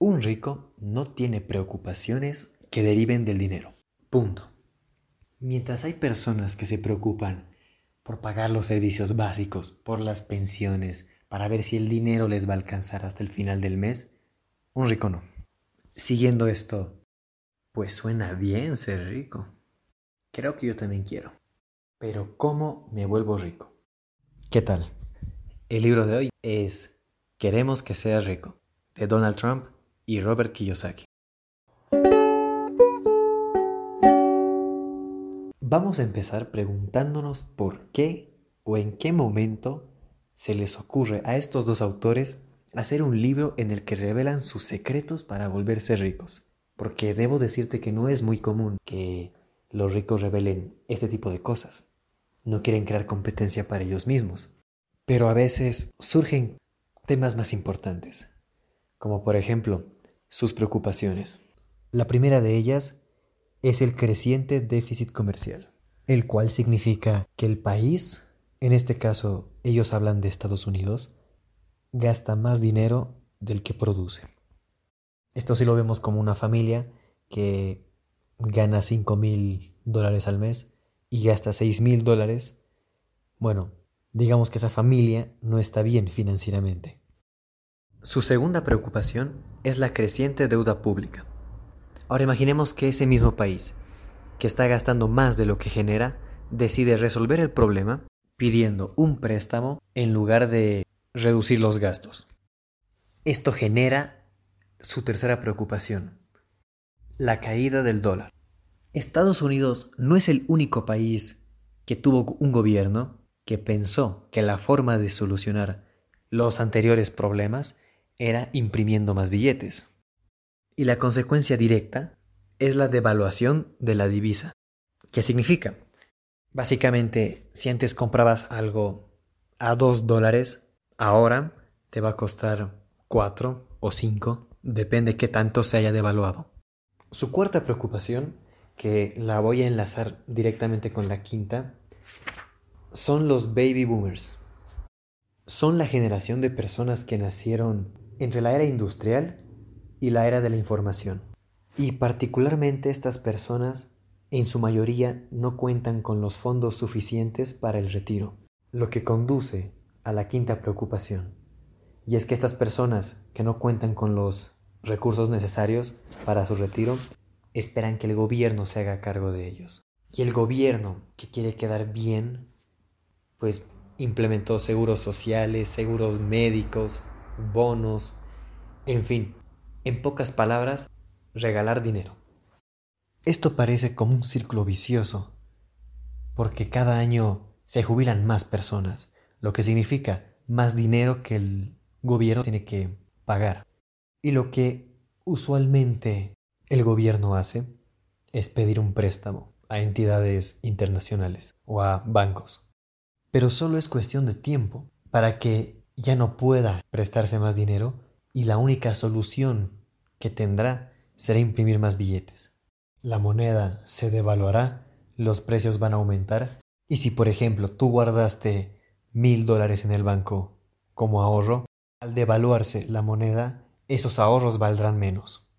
Un rico no tiene preocupaciones que deriven del dinero. Punto. Mientras hay personas que se preocupan por pagar los servicios básicos, por las pensiones, para ver si el dinero les va a alcanzar hasta el final del mes, un rico no. Siguiendo esto, pues suena bien ser rico. Creo que yo también quiero. Pero ¿cómo me vuelvo rico? ¿Qué tal? El libro de hoy es Queremos que seas rico, de Donald Trump y Robert Kiyosaki. Vamos a empezar preguntándonos por qué o en qué momento se les ocurre a estos dos autores hacer un libro en el que revelan sus secretos para volverse ricos. Porque debo decirte que no es muy común que los ricos revelen este tipo de cosas. No quieren crear competencia para ellos mismos. Pero a veces surgen temas más importantes, como por ejemplo sus preocupaciones. La primera de ellas es el creciente déficit comercial, el cual significa que el país, en este caso ellos hablan de Estados Unidos, gasta más dinero del que produce. Esto sí lo vemos como una familia que gana 5 mil dólares al mes y gasta 6 mil dólares. Bueno, digamos que esa familia no está bien financieramente. Su segunda preocupación es la creciente deuda pública. Ahora imaginemos que ese mismo país, que está gastando más de lo que genera, decide resolver el problema pidiendo un préstamo en lugar de reducir los gastos. Esto genera su tercera preocupación, la caída del dólar. Estados Unidos no es el único país que tuvo un gobierno que pensó que la forma de solucionar los anteriores problemas era imprimiendo más billetes. Y la consecuencia directa es la devaluación de la divisa. ¿Qué significa? Básicamente, si antes comprabas algo a 2 dólares, ahora te va a costar 4 o 5, depende qué tanto se haya devaluado. Su cuarta preocupación, que la voy a enlazar directamente con la quinta, son los baby boomers. Son la generación de personas que nacieron entre la era industrial y la era de la información. Y particularmente estas personas, en su mayoría, no cuentan con los fondos suficientes para el retiro, lo que conduce a la quinta preocupación. Y es que estas personas que no cuentan con los recursos necesarios para su retiro, esperan que el gobierno se haga cargo de ellos. Y el gobierno, que quiere quedar bien, pues implementó seguros sociales, seguros médicos, bonos, en fin, en pocas palabras, regalar dinero. Esto parece como un círculo vicioso, porque cada año se jubilan más personas, lo que significa más dinero que el gobierno tiene que pagar. Y lo que usualmente el gobierno hace es pedir un préstamo a entidades internacionales o a bancos. Pero solo es cuestión de tiempo para que ya no pueda prestarse más dinero y la única solución que tendrá será imprimir más billetes. La moneda se devaluará, los precios van a aumentar y si por ejemplo tú guardaste mil dólares en el banco como ahorro, al devaluarse la moneda, esos ahorros valdrán menos.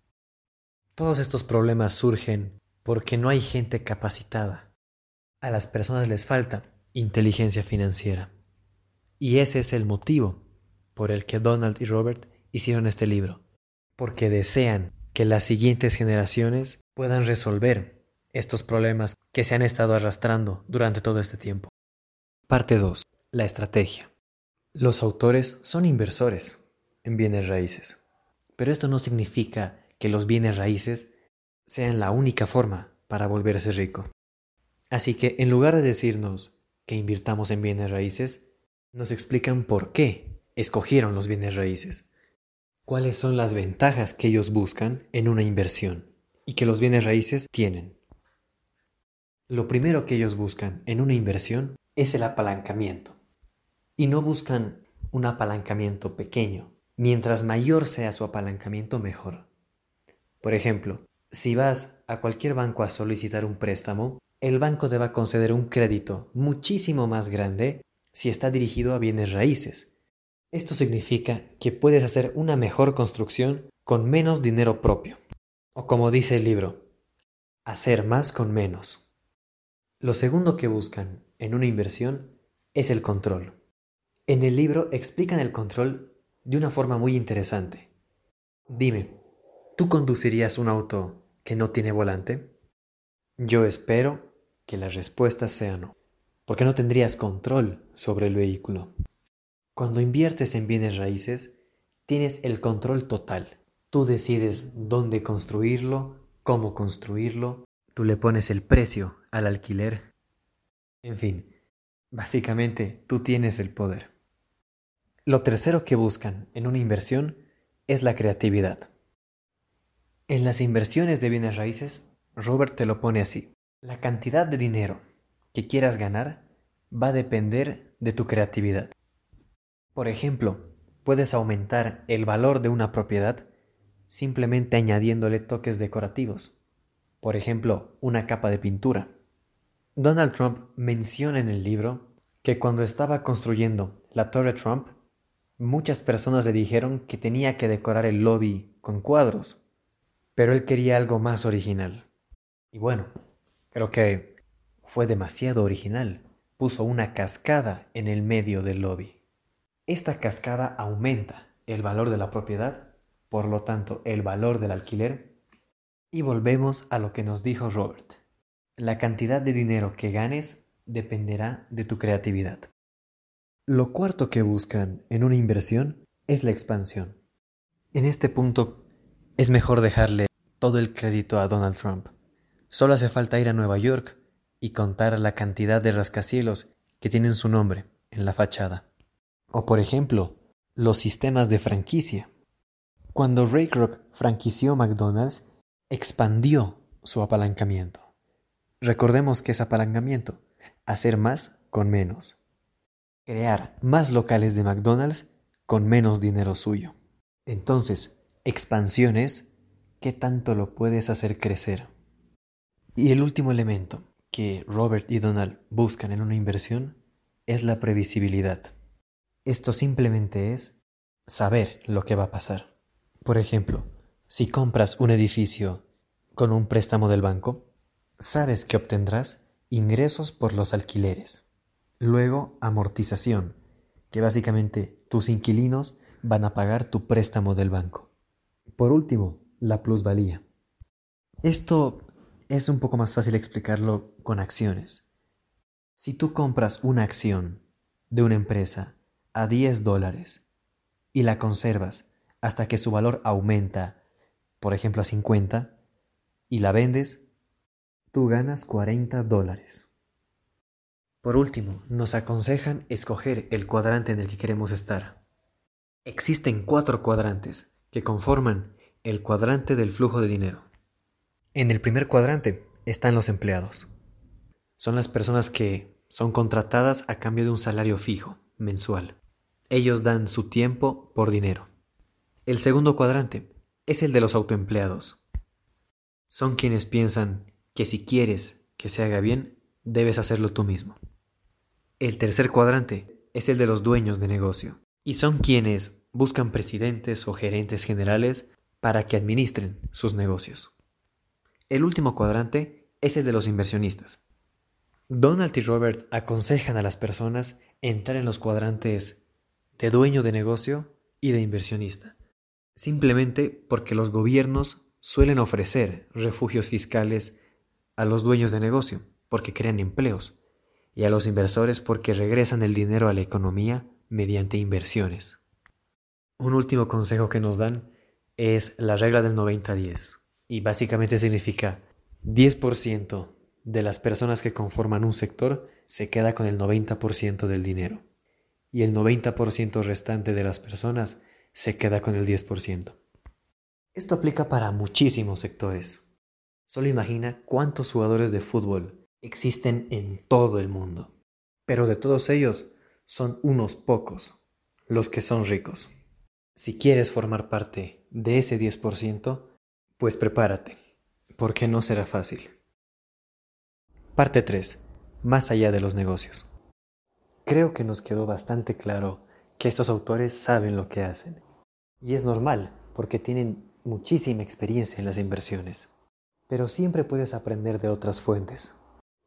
Todos estos problemas surgen porque no hay gente capacitada. A las personas les falta inteligencia financiera. Y ese es el motivo por el que Donald y Robert hicieron este libro, porque desean que las siguientes generaciones puedan resolver estos problemas que se han estado arrastrando durante todo este tiempo. Parte 2. La estrategia. Los autores son inversores en bienes raíces, pero esto no significa que los bienes raíces sean la única forma para volverse rico. Así que en lugar de decirnos que invirtamos en bienes raíces, nos explican por qué escogieron los bienes raíces, cuáles son las ventajas que ellos buscan en una inversión y que los bienes raíces tienen. Lo primero que ellos buscan en una inversión es el apalancamiento. Y no buscan un apalancamiento pequeño. Mientras mayor sea su apalancamiento, mejor. Por ejemplo, si vas a cualquier banco a solicitar un préstamo, el banco te va a conceder un crédito muchísimo más grande si está dirigido a bienes raíces. Esto significa que puedes hacer una mejor construcción con menos dinero propio. O como dice el libro, hacer más con menos. Lo segundo que buscan en una inversión es el control. En el libro explican el control de una forma muy interesante. Dime, ¿tú conducirías un auto que no tiene volante? Yo espero que la respuesta sea no, porque no tendrías control sobre el vehículo. Cuando inviertes en bienes raíces, tienes el control total. Tú decides dónde construirlo, cómo construirlo, tú le pones el precio al alquiler. En fin, básicamente tú tienes el poder. Lo tercero que buscan en una inversión es la creatividad. En las inversiones de bienes raíces, Robert te lo pone así. La cantidad de dinero que quieras ganar va a depender de tu creatividad. Por ejemplo, puedes aumentar el valor de una propiedad simplemente añadiéndole toques decorativos. Por ejemplo, una capa de pintura. Donald Trump menciona en el libro que cuando estaba construyendo la Torre Trump, muchas personas le dijeron que tenía que decorar el lobby con cuadros, pero él quería algo más original. Y bueno, creo que fue demasiado original. Puso una cascada en el medio del lobby. Esta cascada aumenta el valor de la propiedad, por lo tanto el valor del alquiler, y volvemos a lo que nos dijo Robert. La cantidad de dinero que ganes dependerá de tu creatividad. Lo cuarto que buscan en una inversión es la expansión. En este punto es mejor dejarle todo el crédito a Donald Trump. Solo hace falta ir a Nueva York y contar la cantidad de rascacielos que tienen su nombre en la fachada. O por ejemplo, los sistemas de franquicia. Cuando Ray Kroc franquició McDonald's, expandió su apalancamiento. Recordemos que es apalancamiento, hacer más con menos. Crear más locales de McDonald's con menos dinero suyo. Entonces, expansión es qué tanto lo puedes hacer crecer. Y el último elemento que Robert y Donald buscan en una inversión es la previsibilidad. Esto simplemente es saber lo que va a pasar. Por ejemplo, si compras un edificio con un préstamo del banco, sabes que obtendrás ingresos por los alquileres. Luego, amortización, que básicamente tus inquilinos van a pagar tu préstamo del banco. Por último, la plusvalía. Esto es un poco más fácil explicarlo con acciones. Si tú compras una acción de una empresa a 10 dólares y la conservas hasta que su valor aumenta, por ejemplo a 50, y la vendes, tú ganas 40 dólares. Por último, nos aconsejan escoger el cuadrante en el que queremos estar. Existen cuatro cuadrantes que conforman el cuadrante del flujo de dinero. En el primer cuadrante están los empleados. Son las personas que son contratadas a cambio de un salario fijo, mensual. Ellos dan su tiempo por dinero. El segundo cuadrante es el de los autoempleados. Son quienes piensan que si quieres que se haga bien, debes hacerlo tú mismo. El tercer cuadrante es el de los dueños de negocio, y son quienes buscan presidentes o gerentes generales para que administren sus negocios. El último cuadrante es el de los inversionistas. Donald y Robert aconsejan a las personas entrar en los cuadrantes de dueño de negocio y de inversionista, simplemente porque los gobiernos suelen ofrecer refugios fiscales a los dueños de negocio, porque crean empleos, y a los inversores porque regresan el dinero a la economía mediante inversiones. Un último consejo que nos dan es la regla del 90-10, y básicamente significa 10% de las personas que conforman un sector se queda con el 90% del dinero y el 90% restante de las personas se queda con el 10%. Esto aplica para muchísimos sectores. Solo imagina cuántos jugadores de fútbol existen en todo el mundo. Pero de todos ellos son unos pocos los que son ricos. Si quieres formar parte de ese 10%, pues prepárate, porque no será fácil. Parte 3. Más allá de los negocios. Creo que nos quedó bastante claro que estos autores saben lo que hacen. Y es normal, porque tienen muchísima experiencia en las inversiones, pero siempre puedes aprender de otras fuentes.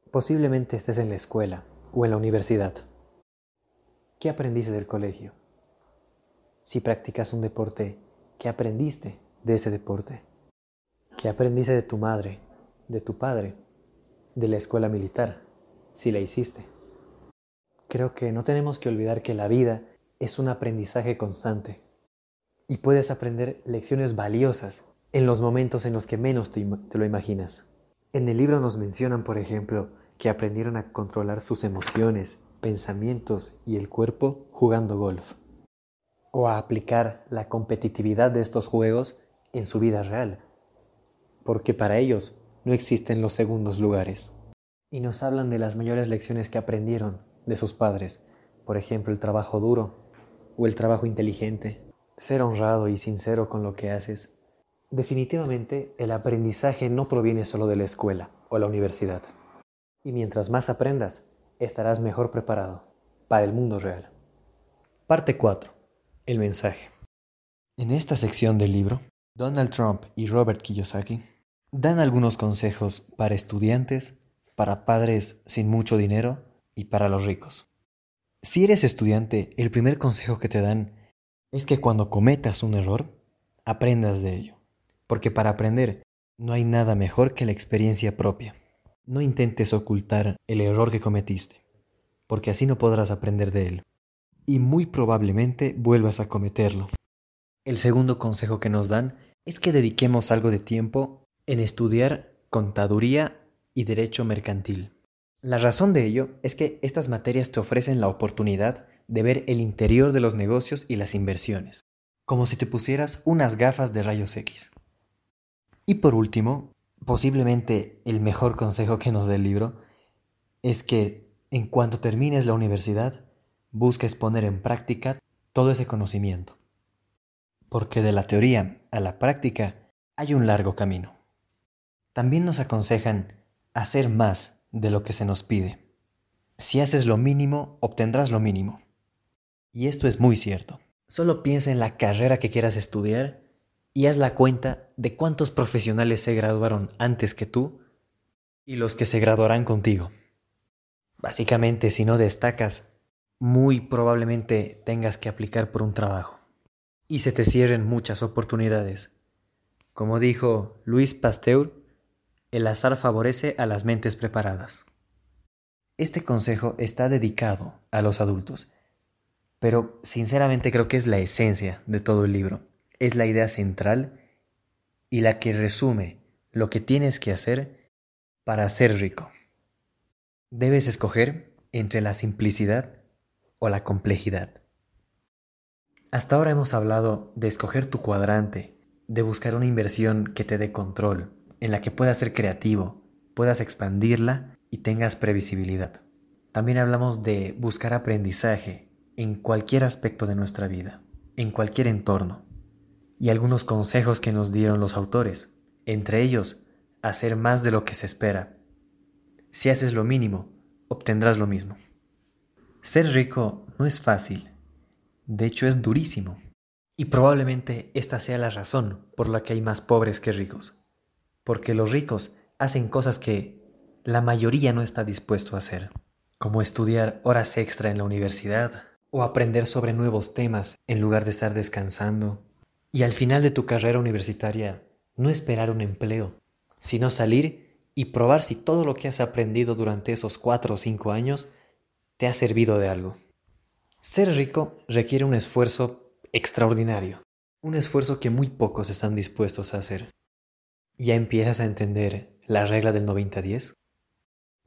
Posiblemente estés en la escuela o en la universidad. ¿Qué aprendiste del colegio? Si practicas un deporte, ¿qué aprendiste de ese deporte? ¿Qué aprendiste de tu madre, de tu padre, de la escuela militar, si la hiciste? Creo que no tenemos que olvidar que la vida es un aprendizaje constante y puedes aprender lecciones valiosas en los momentos en los que menos te, lo imaginas. En el libro nos mencionan, por ejemplo, que aprendieron a controlar sus emociones, pensamientos y el cuerpo jugando golf, o a aplicar la competitividad de estos juegos en su vida real, porque para ellos no existen los segundos lugares. Y nos hablan de las mayores lecciones que aprendieron de sus padres, por ejemplo el trabajo duro o el trabajo inteligente, ser honrado y sincero con lo que haces. Definitivamente el aprendizaje no proviene solo de la escuela o la universidad. Y mientras más aprendas, estarás mejor preparado para el mundo real. Parte 4. El mensaje. En esta sección del libro, Donald Trump y Robert Kiyosaki dan algunos consejos para estudiantes, para padres sin mucho dinero y para los ricos. Si eres estudiante, el primer consejo que te dan es que cuando cometas un error, aprendas de ello. Porque para aprender no hay nada mejor que la experiencia propia. No intentes ocultar el error que cometiste, porque así no podrás aprender de él. Y muy probablemente vuelvas a cometerlo. El segundo consejo que nos dan es que dediquemos algo de tiempo en estudiar contaduría y derecho mercantil. La razón de ello es que estas materias te ofrecen la oportunidad de ver el interior de los negocios y las inversiones, como si te pusieras unas gafas de rayos X. Y por último, posiblemente el mejor consejo que nos da el libro, es que en cuanto termines la universidad, busques poner en práctica todo ese conocimiento. Porque de la teoría a la práctica hay un largo camino. También nos aconsejan hacer más de lo que se nos pide. Si haces lo mínimo, obtendrás lo mínimo. Y esto es muy cierto. Solo piensa en la carrera que quieras estudiar y haz la cuenta de cuántos profesionales se graduaron antes que tú y los que se graduarán contigo. Básicamente, si no destacas, muy probablemente tengas que aplicar por un trabajo y se te cierren muchas oportunidades. Como dijo Luis Pasteur, el azar favorece a las mentes preparadas. Este consejo está dedicado a los adultos, pero sinceramente creo que es la esencia de todo el libro. Es la idea central y la que resume lo que tienes que hacer para ser rico. Debes escoger entre la simplicidad o la complejidad. Hasta ahora hemos hablado de escoger tu cuadrante, de buscar una inversión que te dé control, en la que puedas ser creativo, puedas expandirla y tengas previsibilidad. También hablamos de buscar aprendizaje en cualquier aspecto de nuestra vida, en cualquier entorno, y algunos consejos que nos dieron los autores, entre ellos, hacer más de lo que se espera. Si haces lo mínimo, obtendrás lo mismo. Ser rico no es fácil, de hecho es durísimo, y probablemente esta sea la razón por la que hay más pobres que ricos porque los ricos hacen cosas que la mayoría no está dispuesto a hacer, como estudiar horas extra en la universidad o aprender sobre nuevos temas en lugar de estar descansando. Y al final de tu carrera universitaria, no esperar un empleo, sino salir y probar si todo lo que has aprendido durante esos cuatro o cinco años te ha servido de algo. Ser rico requiere un esfuerzo extraordinario, un esfuerzo que muy pocos están dispuestos a hacer ya empiezas a entender la regla del 90-10?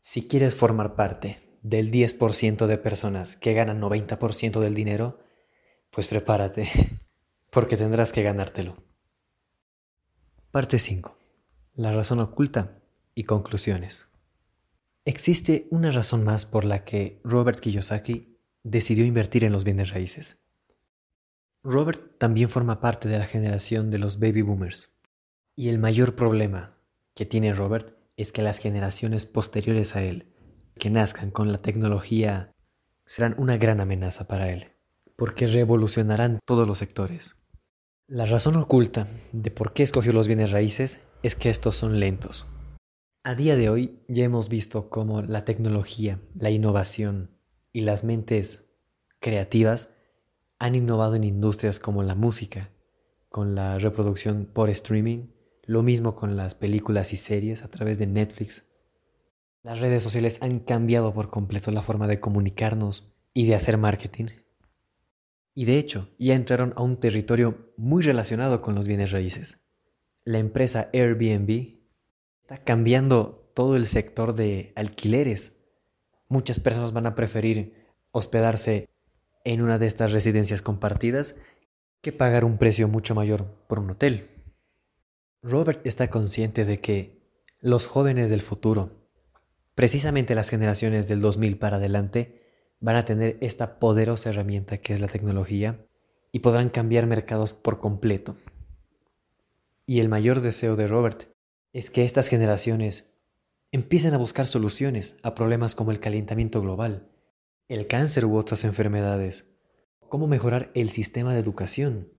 Si quieres formar parte del 10% de personas que ganan 90% del dinero, pues prepárate, porque tendrás que ganártelo. Parte 5. La razón oculta y conclusiones. Existe una razón más por la que Robert Kiyosaki decidió invertir en los bienes raíces. Robert también forma parte de la generación de los baby boomers y el mayor problema que tiene Robert es que las generaciones posteriores a él, que nazcan con la tecnología, serán una gran amenaza para él, porque revolucionarán todos los sectores. La razón oculta de por qué escogió los bienes raíces es que estos son lentos. A día de hoy ya hemos visto cómo la tecnología, la innovación y las mentes creativas han innovado en industrias como la música, con la reproducción por streaming, lo mismo con las películas y series a través de Netflix. Las redes sociales han cambiado por completo la forma de comunicarnos y de hacer marketing. Y de hecho, ya entraron a un territorio muy relacionado con los bienes raíces. La empresa Airbnb está cambiando todo el sector de alquileres. Muchas personas van a preferir hospedarse en una de estas residencias compartidas que pagar un precio mucho mayor por un hotel. Robert está consciente de que los jóvenes del futuro, precisamente las generaciones del 2000 para adelante, van a tener esta poderosa herramienta que es la tecnología y podrán cambiar mercados por completo. Y el mayor deseo de Robert es que estas generaciones empiecen a buscar soluciones a problemas como el calentamiento global, el cáncer u otras enfermedades, cómo mejorar el sistema de educación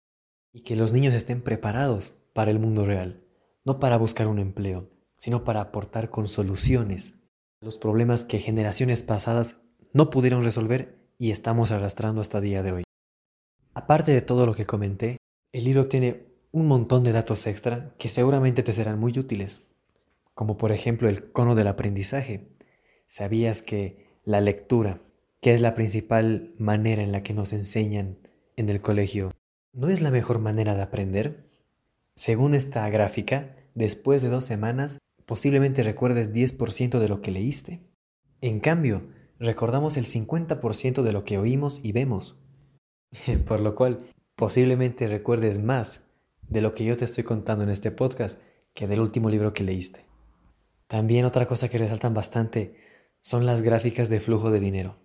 y que los niños estén preparados para el mundo real, no para buscar un empleo, sino para aportar con soluciones los problemas que generaciones pasadas no pudieron resolver y estamos arrastrando hasta día de hoy. Aparte de todo lo que comenté, el libro tiene un montón de datos extra que seguramente te serán muy útiles, como por ejemplo el cono del aprendizaje. ¿Sabías que la lectura, que es la principal manera en la que nos enseñan en el colegio, no es la mejor manera de aprender? Según esta gráfica, después de dos semanas posiblemente recuerdes 10% de lo que leíste. En cambio, recordamos el 50% de lo que oímos y vemos. Por lo cual, posiblemente recuerdes más de lo que yo te estoy contando en este podcast que del último libro que leíste. También otra cosa que resaltan bastante son las gráficas de flujo de dinero,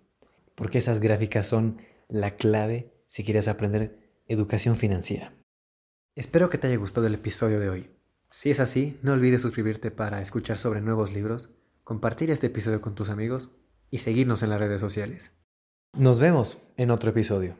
porque esas gráficas son la clave si quieres aprender educación financiera. Espero que te haya gustado el episodio de hoy. Si es así, no olvides suscribirte para escuchar sobre nuevos libros, compartir este episodio con tus amigos y seguirnos en las redes sociales. Nos vemos en otro episodio.